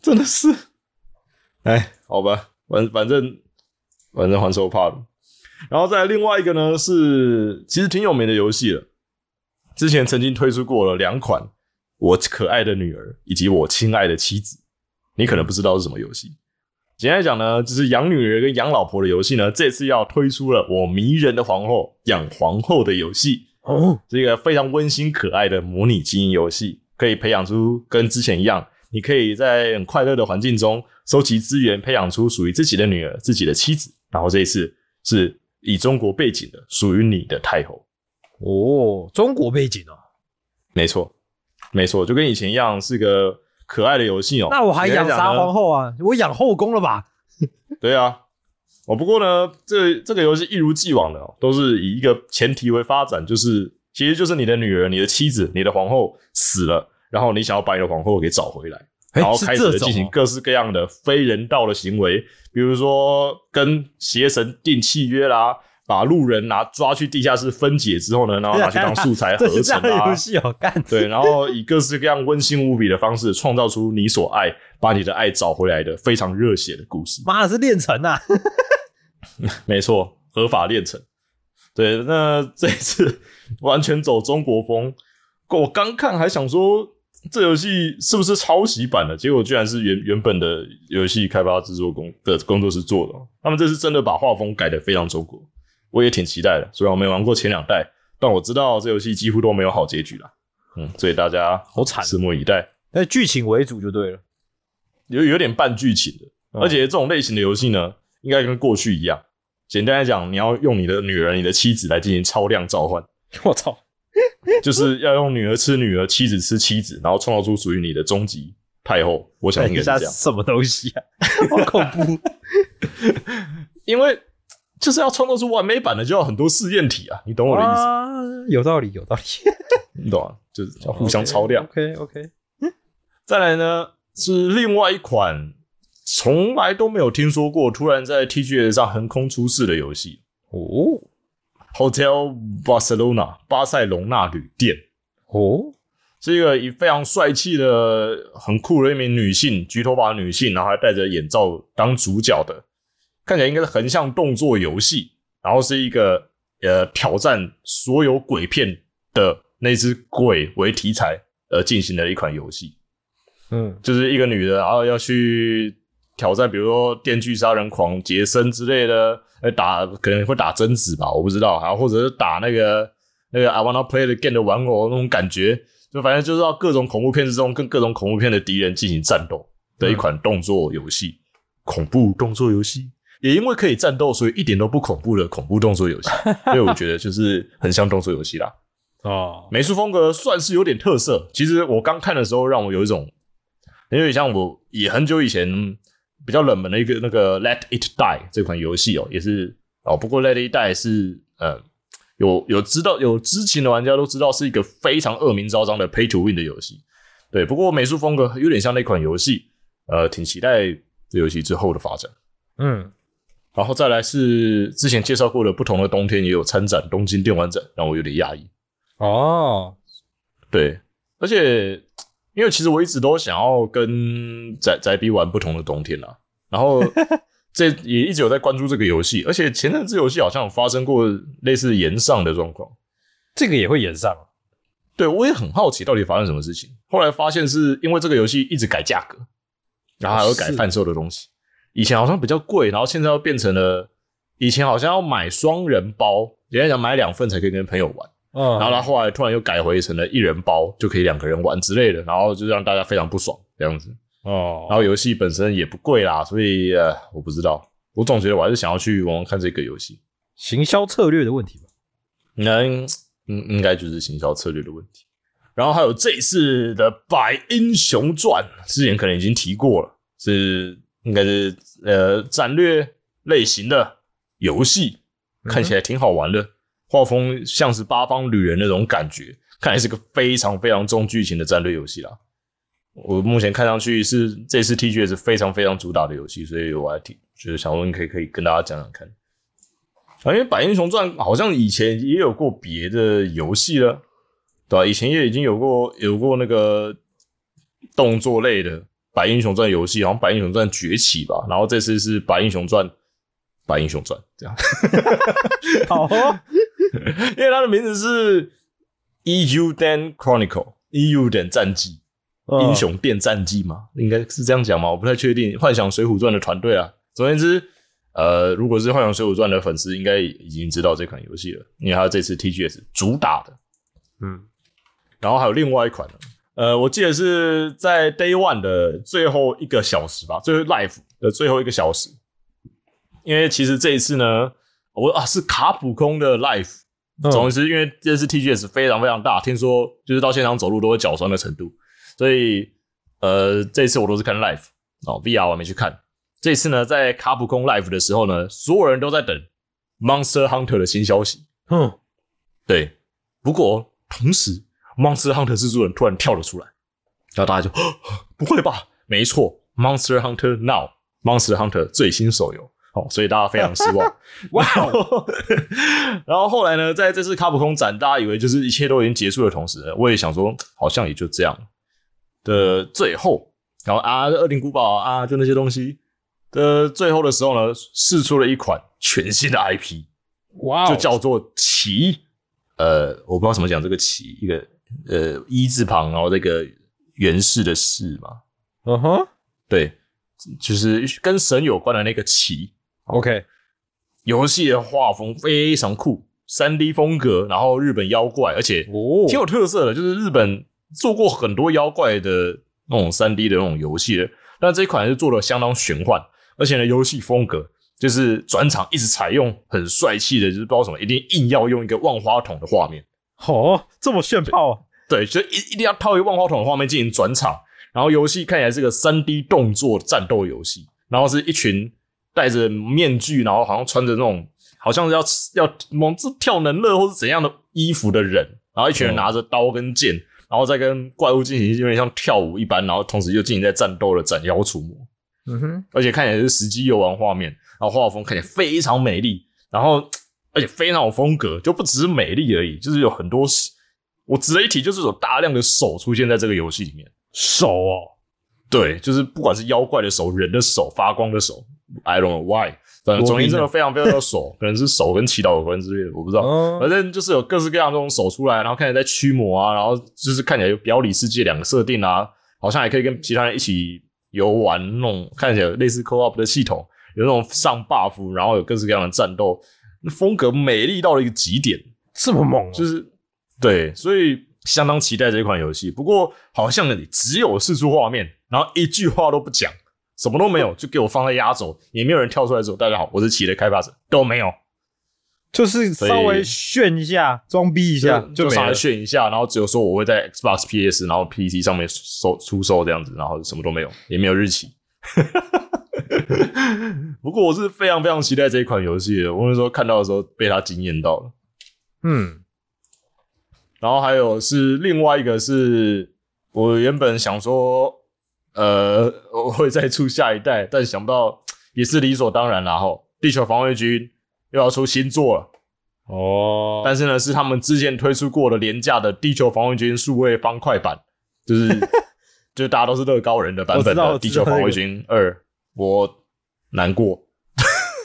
真的是。哎，好吧，反反正反正还手怕了，然后再来另外一个呢是其实挺有名的游戏了，之前曾经推出过了两款《我可爱的女儿》以及《我亲爱的妻子》，你可能不知道是什么游戏。简单来讲呢，就是养女儿跟养老婆的游戏呢，这次要推出了我迷人的皇后养皇后的游戏。哦，这个非常温馨可爱的模拟经营游戏，可以培养出跟之前一样，你可以在很快乐的环境中收集资源，培养出属于自己的女儿、自己的妻子。然后这一次是以中国背景的，属于你的太后。哦，中国背景哦，没错，没错，就跟以前一样，是个可爱的游戏哦。那我还养啥皇后？啊？我养后宫了吧？<laughs> 对啊。哦，不过呢，这这个游戏一如既往的、哦，都是以一个前提为发展，就是其实就是你的女儿、你的妻子、你的皇后死了，然后你想要把你的皇后给找回来，诶然后开始进行各式各样的非人道的行为，比如说跟邪神订契约啦，把路人拿抓去地下室分解之后呢，然后拿去当素材合成啊游，戏哦，干对，然后以各式各样温馨无比的方式创造出你所爱，把你的爱找回来的非常热血的故事。妈的是炼成啊！<laughs> 没错，合法炼成。对，那这一次 <laughs> 完全走中国风。我刚看还想说，这游戏是不是抄袭版的？结果居然是原原本的游戏开发制作工的工作室做的哦。他们这次真的把画风改的非常中国，我也挺期待的。虽然我没玩过前两代，但我知道这游戏几乎都没有好结局了。嗯，所以大家好惨拭目以待。那剧情为主就对了。有有点半剧情的，嗯而且这种类型的游戏呢，应该跟过去一样。简单来讲，你要用你的女儿、你的妻子来进行超量召唤，我操！<laughs> 就是要用女儿吃女儿，妻子吃妻子，然后创造出属于你的终极太后。我想应该是这样，<laughs> 什么东西啊？好恐怖！<laughs> 因为就是要创造出完美版的，就要很多试验体啊，你懂我的意思？啊，有道理，有道理。你懂啊？就是要互相超量。OK OK，再来呢，是另外一款从来都没有听说过，突然在 TGS 上横空出世的游戏。哦 Hotel Barcelona 巴塞隆纳旅店哦，是一个以非常帅气的、很酷的一名女性，橘头发女性，然后还戴着眼罩当主角的，看起来应该是横向动作游戏，然后是一个呃挑战所有鬼片的那只鬼为题材而进行的一款游戏。嗯就是一个女的，然后要去挑战，比如说电锯杀人狂杰森之类的，呃，打可能会打贞子吧，我不知道，然后或者是打那个那个 I wanna play the game 的玩偶那种感觉，就反正就是要各种恐怖片之中跟各种恐怖片的敌人进行战斗的一款动作游戏，恐怖动作游戏。也因为可以战斗，所以一点都不恐怖的恐怖动作游戏，<laughs> 所以我觉得就是很像动作游戏啦。哦，美术风格算是有点特色。其实我刚看的时候，让我有一种，有点像我也很久以前比较冷门的一个那个《Let It Die》这款游戏哦，也是哦。不过《Let It Die 是》呃有有知道有知情的玩家都知道是一个非常恶名昭彰的 Pay to Win 的游戏。对，不过美术风格有点像那款游戏，呃，挺期待这游戏之后的发展。嗯然后再来是之前介绍过的不同的冬天也有参展东京电玩展，让我有点讶异。哦，对，而且因为其实我一直都想要跟宅宅逼玩不同的冬天啊，然后 <laughs> 这也一直有在关注这个游戏，而且前阵子游戏好像有发生过类似延上的状况。这个也会延上。对我也很好奇到底发生什么事情，后来发现是因为这个游戏一直改价格，然后还有改贩售的东西，以前好像比较贵，然后现在又变成了以前好像要买双人包，人家讲买两份才可以跟朋友玩。嗯，然后他后来突然又改回成了一人包就可以两个人玩之类的，然后就让大家非常不爽这样子。哦，然后游戏本身也不贵啦，所以呃，我不知道，我总觉得我还是想要去玩玩看这个游戏。行销策略的问题吧。那应应该就是行销策略的问题。然后还有这一次的《百英雄传》，之前可能已经提过了，是应该是呃战略类型的游戏，看起来挺好玩的，画风像是八方旅人那种感觉，看来是个非常非常重剧情的战略游戏啦。我目前看上去是这次 TGS 非常非常主打的游戏，所以我还挺就是想问可以可以跟大家讲讲看。啊，因为《百英雄传》好像以前也有过别的游戏了，对吧、以前也已经有过有过那个动作类的《百英雄传》游戏，好像《白英雄传崛起》吧。然后这次是《白英雄传》，《白英雄传》这样，<laughs> 好哦，<laughs> 因为它的名字是《EU Dan Chronicle》，EU 等战记，英雄殿战绩嘛，应该是这样讲嘛，我不太确定。幻想水浒传的团队啊，总而言之，呃，如果是幻想水浒传的粉丝，应该已经知道这款游戏了，因为它这次 TGS 主打的。嗯，然后还有另外一款呢，呃，我记得是在 Day One 的最后一个小时吧，最后 Live 的最后一个小时，因为其实这一次呢，我啊是卡普空的 Live，嗯。总之，因为这次 TGS 非常非常大，听说就是到现场走路都会脚酸的程度，所以呃，这一次我都是看 live 哦，VR 我还没去看。这次呢，在卡普空 live 的时候呢，所有人都在等 Monster Hunter 的新消息。嗯，对，不过同时 Monster Hunter 制作人突然跳了出来，然后大家就 <gasps> 不会吧？没错，Monster Hunter Now，Monster Hunter 最新手游哦，所以大家非常失望。<laughs> 哇然后，<laughs> 然后后来呢，在这次卡普空展，大家以为就是一切都已经结束的同时，我也想说，好像也就这样的最后，然后啊，恶灵古堡啊，就那些东西的最后的时候呢，试出了一款全新的 IP，哇哦，就叫做奇。呃，我不知道怎么讲这个奇，一个呃一字旁，然后这个源氏的氏嘛，嗯哼对，就是跟神有关的那个旗。，OK，游戏的画风非常酷，三 D 风格，然后日本妖怪，而且哦挺有特色的，就是日本做过很多妖怪的那种三 D 的那种游戏的，但这一款是做的相当玄幻，而且呢，游戏风格就是转场一直采用很帅气的，就是不知道什么，一定硬要用一个万花筒的画面，哦，这么炫炮啊，对，就一一定要套一个万花筒的画面进行转场，然后游戏看起来是个三 D 动作战斗游戏，然后是一群戴着面具，然后好像穿着那种好像是要要猛是跳能乐或是怎样的衣服的人，然后一群人拿着刀跟剑，然后再跟怪物进行有点像跳舞一般，然后同时又进行在战斗的斩妖除魔，嗯哼，而且看起来是实际游玩画面，然后画风看起来非常美丽，然后而且非常有风格，就不只是美丽而已，就是有很多我值得一提，就是有大量的手出现在这个游戏里面。手哦，对，就是不管是妖怪的手、人的手、发光的手，I don't know why，反正总之真的非常非常的手，可能是手跟祈祷有关之类的，我不知道。嗯反正就是有各式各样这种手出来，然后看起来在驱魔啊，然后就是看起来有表里世界两个设定啊，好像还可以跟其他人一起游玩那种看起来有类似 co-op 的系统，有那种上 buff，然后有各式各样的战斗，那风格美丽到了一个极点。这么猛、哦，就是对，所以相当期待这款游戏。不过好像你只有四出画面，然后一句话都不讲，什么都没有，就给我放在压轴，也没有人跳出来说：“大家好，我是企的开发者。”都没有，就是稍微炫一下，装逼一下就上来。炫一下，然后只有说我会在 Xbox、PS，然后 PC 上面售出售这样子，然后什么都没有，也没有日期。<laughs> 不过我是非常非常期待这一款游戏的，我那时候看到的时候被它惊艳到了。嗯，然后还有是另外一个是我原本想说，呃，<laughs> 我会再出下一代，但想不到也是理所当然啦。吼，地球防卫军又要出新作了，哦，但是呢，是他们之前推出过的廉价的地球防卫军数位方块版，就是 <laughs> 就是大家都是乐高人的版本的地球防卫军二，我难过。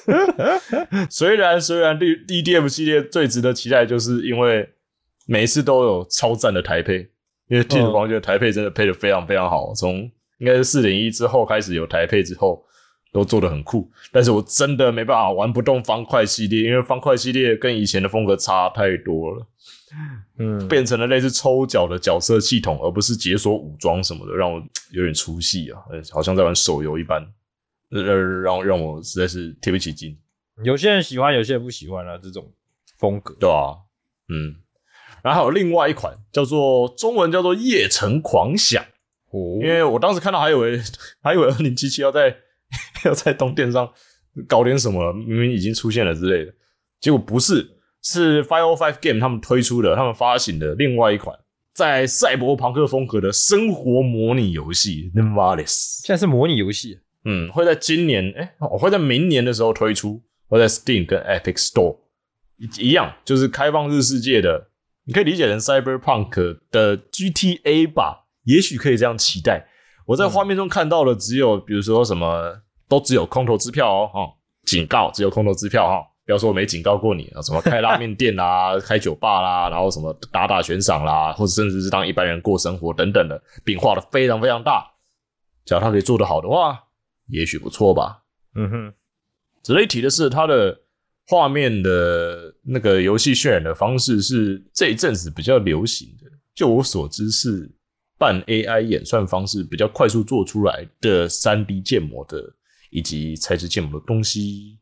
<laughs> 虽然虽然 D D D F 系列最值得期待，就是因为每一次都有超赞的台配，因为地球防卫军的台配真的配的非常非常好，从应该是四点一之后开始有台配之后，都做的很酷。但是我真的没办法玩不动方块系列，因为方块系列跟以前的风格差太多了，嗯，变成了类似抽奖的角色系统，而不是解锁武装什么的，让我有点出戏啊，呃好像在玩手游一般。呃，让让我实在是提不起劲。有些人喜欢，有些人不喜欢啊，这种风格。对啊，嗯，然后还有另外一款叫做中文叫做《夜城狂想》，哦因为我当时看到还以为还以为二零七七要在 <laughs> 要在东电上搞点什么，明明已经出现了之类的，结果不是，是 Five Five Game 他们推出的，他们发行的另外一款在赛博朋克风格的生活模拟游戏《Nemalis》。现在是模拟游戏，嗯，会在今年，哎、我会在明年的时候推出，会在 Steam 跟 Epic Store 一一样，就是开放日世界的，你可以理解成 Cyberpunk 的 GTA 吧，也许可以这样期待。我在画面中看到的只有，比如说什么，都只有空头支票哦，哈、警告，只有空头支票哈、不要说我没警告过你啊，什么开拉面店啦、<laughs> 开酒吧啦，然后什么打打悬赏啦，或者甚至是当一般人过生活等等的，饼画的非常非常大。只要他可以做得好的话，也许不错吧。嗯哼，值得一提的是，它的画面的那个游戏渲染的方式是这一阵子比较流行的。就我所知，是半 AI 演算方式比较快速做出来的三 D 建模的以及材质建模的东西。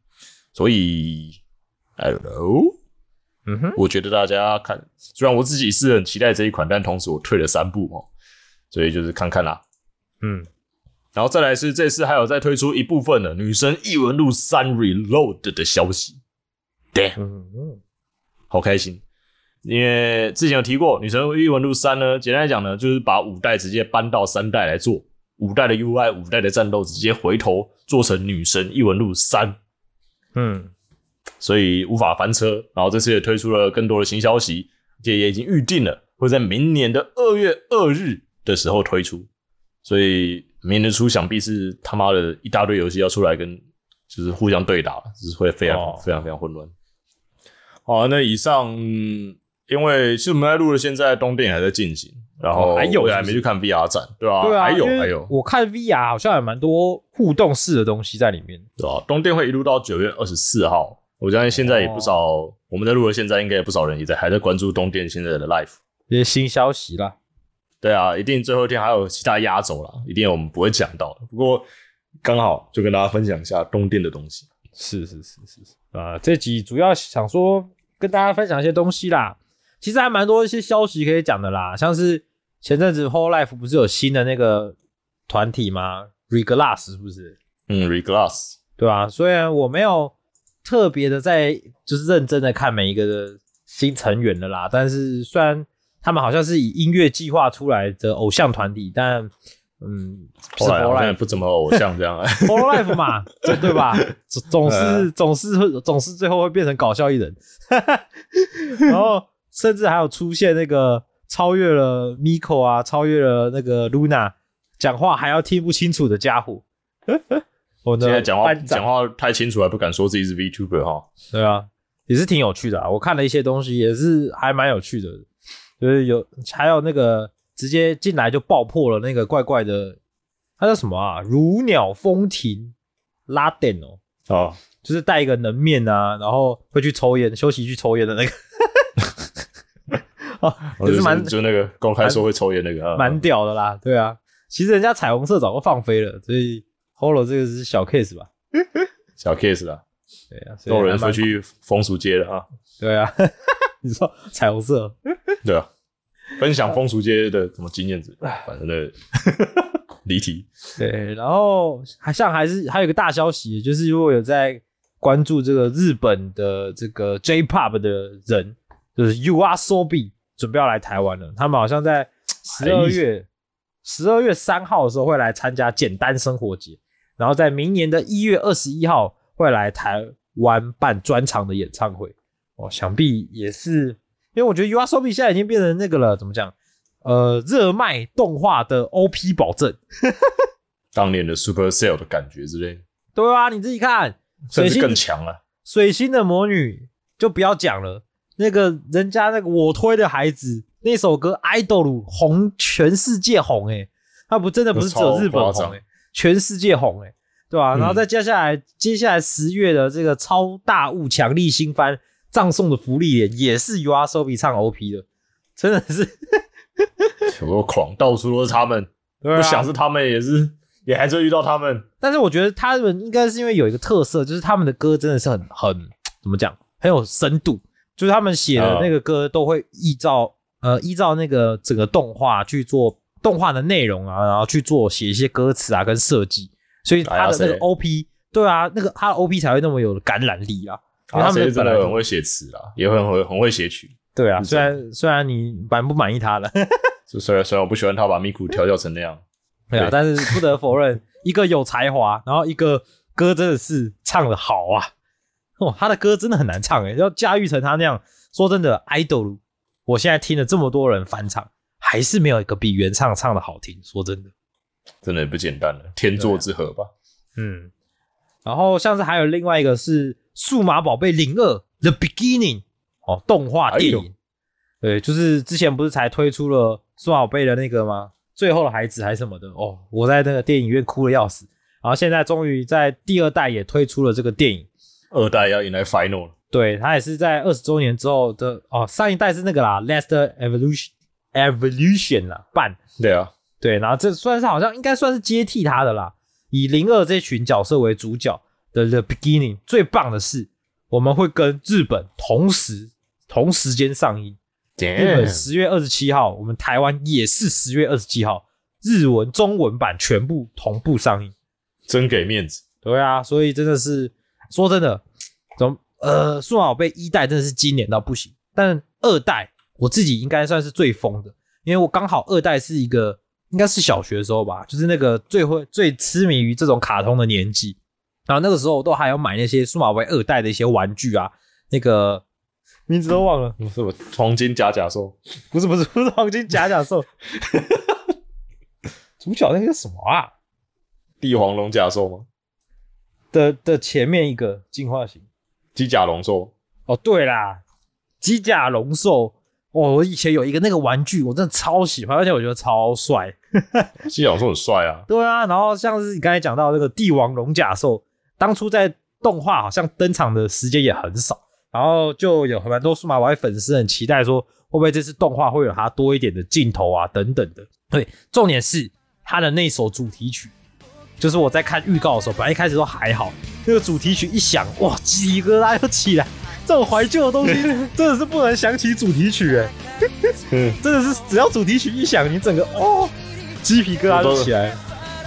所以，I don't know，嗯哼，我觉得大家看，虽然我自己是很期待这一款，但同时我退了三步哦，所以就是看看啦。嗯，然后再来是这次还有再推出一部分的《女神异闻录三 Reload》的消息，damn，好开心！因为之前有提过，《女神异闻录三》呢，简单来讲呢，就是把五代直接搬到三代来做，五代的 UI、五代的战斗直接回头做成《女神异闻录三》，嗯，所以无法翻车。然后这次也推出了更多的新消息，这也已经预定了，会在明年的二月二日的时候推出。所以明年初想必是他妈的一大堆游戏要出来跟就是互相对打，就是会非常、哦非常非常混乱。好，那以上嗯因为其实我们在录的现在东电影还在进行，然后哦还有还没去看 VR 展，对吧、对啊，还有还有，我看 VR 好像有蛮多互动式的东西在里面。对吧、东电会一路到九月二十四号，我相信现在也不少，哦我们在录的现在应该也不少人也在还在关注东电现在的 life。这些新消息啦，对啊，一定最后一天还有其他压轴啦，一定有我们不会讲到的。不过刚好就跟大家分享一下东电的东西。是是是是是啊、这集主要想说跟大家分享一些东西啦。其实还蛮多一些消息可以讲的啦，像是前阵子 Whole Life 不是有新的那个团体吗？Reglass 是不是？嗯，Reglass，对啊、虽然我没有特别的在就是认真的看每一个的新成员的啦，但是虽然他们好像是以音乐计划出来的偶像团体，但嗯，是后来 Whole 好像也 Life 不怎么偶像这样。<laughs> Whole Life 嘛，对对吧？总 <laughs> 总是总是会总是最后会变成搞笑艺人，<laughs> 然后甚至还有出现那个超越了 Miko 啊，超越了那个 Luna，讲话还要听不清楚的家伙。我的现在讲话讲话太清楚，还不敢说自己是 VTuber 哈。对啊，也是挺有趣的啊。我看了一些东西，也是还蛮有趣的，就是有还有那个直接进来就爆破了那个怪怪的，它叫什么啊？如鸟风停拉电哦，哦，就是带一个能面啊，然后会去抽烟，休息去抽烟的那个，<laughs> 哦，就是蛮就那个公开说会抽烟那个，啊蛮屌的啦。对啊，其实人家彩虹色早就放飞了，所以 Holo 这个是小 case 吧？<laughs> 小 case 啦，对啊，都有人还蛮说去风俗街了啊。对啊，你说彩虹色。<laughs> 对啊，分享风俗街的什么经验值，反正的 <laughs> 离题。对，然后还像还是还有一个大消息，就是如果有在关注这个日本的这个 J-Pop 的人，就是 You Are Sobi 准备要来台湾了。他们好像在十二月十二月三号的时候会来参加简单生活节，然后在明年的一月二十一号会来台湾办专场的演唱会。哦，想必也是，因为我觉得 You Are Sobi 现在已经变成那个了，怎么讲？呃，热卖动画的 OP 保证。<laughs> 当年的 Super Cell 的感觉之类的，对啊，你自己看，甚至更强了。水星的魔女就不要讲了，那个人家那个我推的孩子那首歌《Idol》红全世界红诶、欸，他不真的不是只有日本红全世界红诶、欸，对吧、嗯然后再接下来接下来十月的这个超大物强力新番葬送的福利脸也是 U R Sobi 唱 O P 的，真的是 <laughs> 有多狂，到处都是他们。不想是他们，也是也还是会遇到他们。但是我觉得他们应该是因为有一个特色，就是他们的歌真的是很很怎么讲，很有深度。就是他们写的那个歌都会依照、呃依照那个整个动画去做动画的内容啊，然后去做写一些歌词啊跟设计，所以他的那个哎呀谁 OP 对啊，那个他的 OP 才会那么有感染力啊。因为他们真的很会写词啦，也很会很会写曲。<laughs> 对啊，虽然虽然你满不满意他了，<laughs> 就虽然虽然我不喜欢他把咪咕调教成那样，<laughs> 对啊，但是不得否认，一个有才华，然后一个歌真的是唱的好啊！哦，他的歌真的很难唱诶，要驾驭成他那样。说真的，idol，我现在听了这么多人翻唱，还是没有一个比原唱唱的好听。说真的，真的不简单了，天作之合吧。嗯。然后像是还有另外一个是《数码宝贝零二 The Beginning》哦，动画电影。哎对，就是之前不是才推出了数码宝贝的那个吗？最后的孩子还是什么的。哦，我在那个电影院哭的要死。然后现在终于在第二代也推出了这个电影，二代要迎来 final 了，对，它也是在二十周年之后的哦，上一代是那个啦，Last Evolution Evolution 啦，半。对啊，对，然后这算是好像应该算是接替他的啦，以零二这群角色为主角的 The Beginning。最棒的是，我们会跟日本同时同时间上映。日本十月二十七号，我们台湾也是十月二十七号，日文、中文版全部同步上映。真给面子。对啊，所以真的是说真的，怎么呃，数码宝贝一代真的是经典到不行，但二代我自己应该算是最疯的，因为我刚好二代是一个应该是小学的时候吧，就是那个最会最痴迷于这种卡通的年纪，然后那个时候我都还要买那些数码宝贝二代的一些玩具啊，那个名字都忘了，是不黄金甲甲兽？不是不是不是黄金甲甲兽，<laughs> 主角那个什么啊帝皇龙甲兽吗？的的前面一个进化型。机甲龙兽？哦，对啦，机甲龙兽。哦，我以前有一个那个玩具，我真的超喜欢，而且我觉得超帅。<laughs> 机甲龙兽很帅啊。对啊，然后像是你刚才讲到那个帝王龙甲兽，当初在动画好像登场的时间也很少，然后就有蛮多数码宝贝粉丝很期待说，会不会这次动画会有它多一点的镜头啊等等的。对，重点是它的那首主题曲，就是我在看预告的时候，本来一开始都还好，那个主题曲一响，哇，鸡皮疙瘩又起来。这种怀旧的东西 <laughs> 真的是不能想起主题曲哎，嗯，真的是只要主题曲一响，你整个哦鸡皮疙瘩就起来。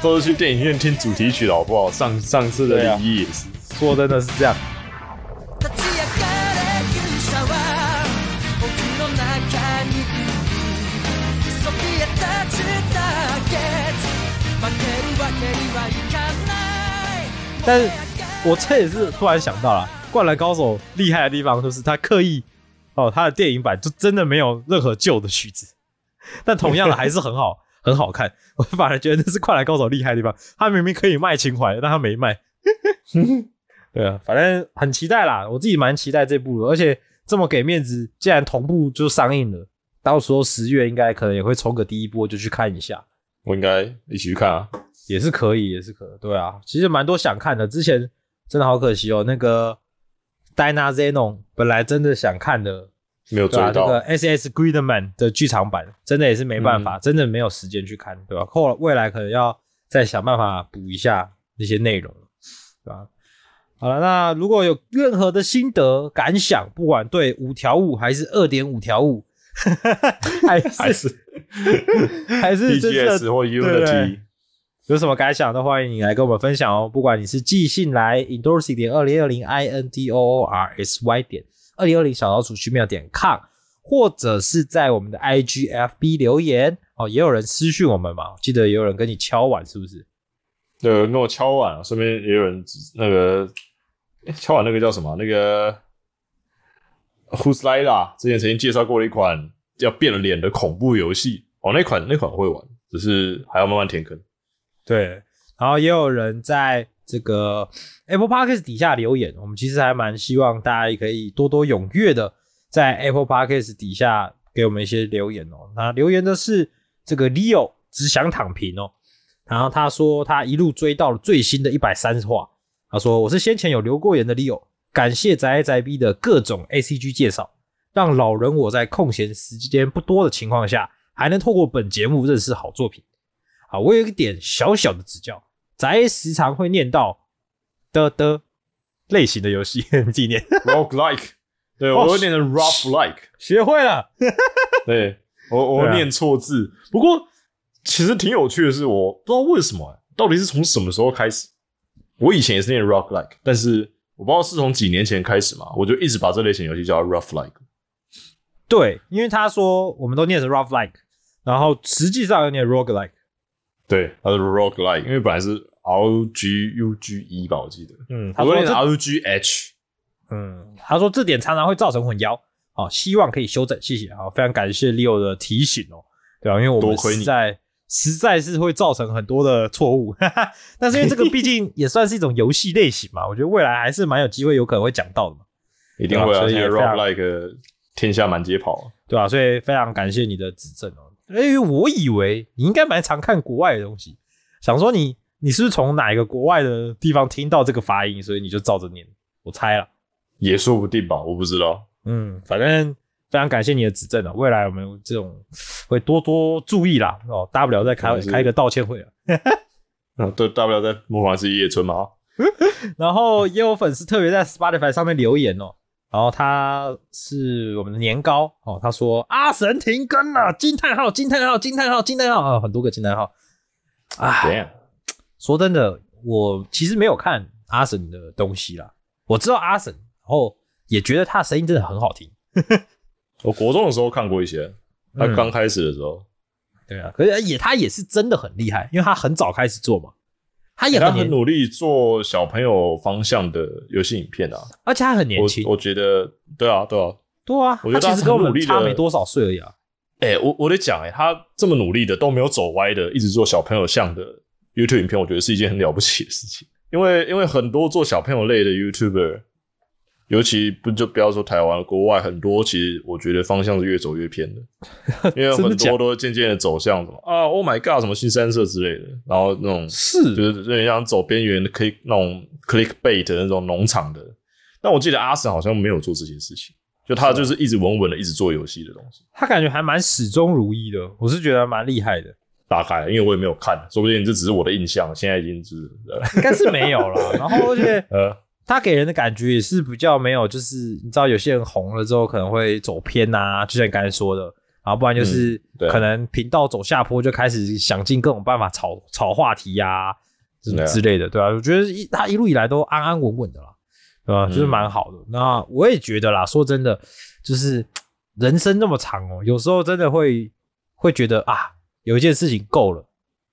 都是去电影院听主题曲的好不好？上上次的礼仪也是，说真的是这样。立ち上がれ勇者は僕の中にいるそびえ立つだけ負けるわけにはいかない但是我这也是突然想到了，《灌篮高手》厉害的地方就是他刻意哦，他的电影版就真的没有任何旧的曲子，但同样的还是很好， 很好看。<laughs> 我反而觉得这是《灌篮高手》厉害的地方，他明明可以卖情怀，但他没卖。<laughs> 对啊，反正很期待啦，我自己蛮期待这部的，而且这么给面子，既然同步就上映了，到时候十月应该可能也会冲个第一波就去看一下。我应该一起去看啊。也是可以，也是可对啊。其实蛮多想看的，之前真的好可惜哦。那个 Dina Zenon 本来真的想看的，没有追到。那个 S.S. Greedman 的剧场版，真的也是没办法，真的没有时间去看，对吧、后来未来可能要再想办法补一下那些内容，对吧？好了，那如果有任何的心得感想，不管对五条悟还是二点五条悟，<laughs> 还是还是还是 <laughs> 真的 DGS 或对对 Unity，有什么感想都欢迎你来跟我们分享哦。不管你是寄信来 endorsing 点二零二零 i n d o o r s y 点二零二零小老鼠 gmail 点 com，或者是在我们的 i g f b 留言哦。也有人私讯我们嘛，记得也有人跟你敲碗，是不是？对，有人跟我敲碗，啊顺便也有人那个诶敲碗那个叫什么？那个 Who's Lila 之前曾经介绍过了一款要变了脸的恐怖游戏哦，那款那款我会玩，只是还要慢慢填坑。对，然后也有人在这个 Apple Podcast 底下留言，我们其实还蛮希望大家也可以多多踊跃的在 Apple Podcast 底下给我们一些留言哦。那留言的是这个 Leo 只想躺平哦，然后他说他一路追到了最新的一百三十话，他说我是先前有留过言的 Leo，感谢宅 A 宅 B 的各种 ACG 介绍，让老人我在空闲时间不多的情况下，还能透过本节目认识好作品。啊，我有一点小小的指教，宅时常会念到的的类型的游戏，你自己念，Rogue Like，对哦我会念成 Rough Like，学会了。<laughs> 对我我念错字。不过其实挺有趣的是，我不知道为什么，到底是从什么时候开始？我以前也是念 Rock Like，但是我不知道是从几年前开始嘛，我就一直把这类型游戏叫 Rough Like。对，因为他说我们都念成 rough like，然后实际上要念 rogue like。对，它是 Rock Like，因为本来是 R G U G E 吧，我记得。嗯，他我念说这 R G H。嗯，他说这点常常会造成混淆，好、希望可以修正，谢谢，好，非常感谢 Leo 的提醒哦，对啊，因为我们多亏你实在实在是会造成很多的错误，哈哈。但是因为这个毕竟 <laughs> 也算是一种游戏类型嘛，我觉得未来还是蛮有机会，有可能会讲到的嘛，一定会啊！所以现在也非常 Rock Like 天下满街跑啊，对吧、所以非常感谢你的指正哦，因为我以为你应该蛮常看国外的东西，想说你你是不是从哪一个国外的地方听到这个发音，所以你就照着念，我猜了。也说不定吧，我不知道。嗯，反正非常感谢你的指正啊，未来我们这种会多多注意啦。哦，大不了再开开一个道歉会啊。嗯，<laughs> 对，大不了在模仿是野村嘛。<laughs> 然后也有粉丝特别在 Spotify 上面留言哦，然后他是我们的年糕哦，他说阿神停更了，惊叹号惊叹号惊叹号惊叹号啊，很多个惊叹号啊。说真的，我其实没有看阿神的东西啦，我知道阿神，然后也觉得他的声音真的很好听。我国中的时候看过一些，他嗯刚开始的时候，对啊，可是也他也是真的很厉害，因为他很早开始做嘛，他他也很努力做小朋友方向的游戏影片啊。而且他很年轻我，觉得，对啊，对啊。对啊，我觉得其实跟我们很努力地差没多少岁而已啊。哎、我我得讲，哎，他这么努力的都没有走歪的，一直做小朋友向的 YouTube 影片，我觉得是一件很了不起的事情。因为因为很多做小朋友类的 YouTuber，尤其不就不要说台湾，国外很多其实我觉得方向是越走越偏的，因为 <laughs> 很多都渐渐的走向什么啊，Oh my God，什么新三色之类的，然后那种是就是有点像走边缘的 click 那种 clickbait 的那种农场的。但我记得阿神好像没有做这些事情，就他就是一直稳稳的一直做游戏的东西。他感觉还蛮始终如一的，我是觉得蛮厉害的。大概，因为我也没有看，说不定这只是我的印象，现在已经是呃应该是没有了。<laughs> 然后而且呃他给人的感觉也是比较没有，就是你知道有些人红了之后可能会走偏呐、就像你刚才说的，然后不然就是可能频道走下坡就开始想尽各种办法炒炒话题呀、什么之类的，对吧、我觉得一他一路以来都安安稳稳的啦，对吧？就是蛮好的。那我也觉得啦，说真的，就是人生那么长哦，有时候真的会会觉得啊，有一件事情够了，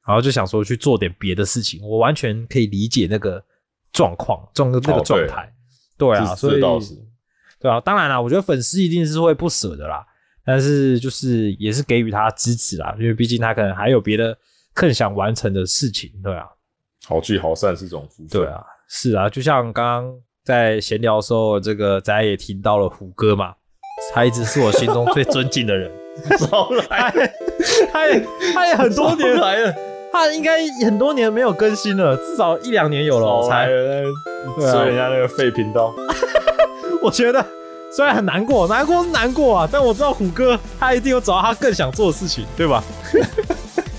然后就想说去做点别的事情。我完全可以理解那个状况，状那个状态。对啊，所以对啊，当然啦，我觉得粉丝一定是会不舍的啦，但是就是也是给予他支持啦，因为毕竟他可能还有别的更想完成的事情，对啊，好聚好散是这种福分。对啊，是啊，就像刚刚在闲聊的时候，这个咱也听到了胡歌嘛，他一直是我心中最尊敬的人，<laughs> 少来了，<laughs> <laughs> 他也他也很多 <laughs> 年来了，<laughs> 他应该很多年没有更新了，至少一两年有了，我猜。少来了，对啊追人家那个废频道，我觉得虽然很难过，难过是难过啊，但我知道虎哥他一定有找到他更想做的事情，对吧？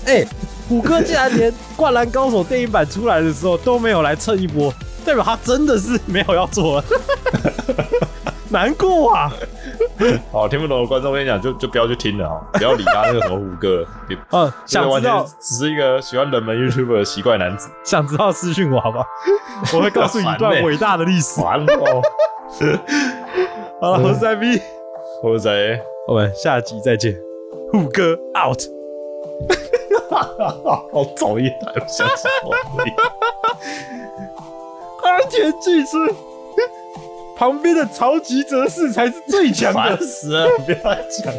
哎、虎哥竟然连《灌篮高手》电影版出来的时候都没有来蹭一波，代表他真的是没有要做了，难过啊！<laughs> 好听不懂的观众，我跟你讲，就就不要去听了啊，<laughs> 不要理他那个什么胡歌，<laughs> 你嗯，想知道只是一个喜欢冷门 YouTuber 的奇怪男子，想知道私讯我好不好？我会告诉你一段伟大的历史。完了哦，好了，我是三 B，或者谁？我们下集再见，虎哥 out。好讨厌他，想死我！安田技师旁边的超级哲士才是最强的。烦死了，不要讲。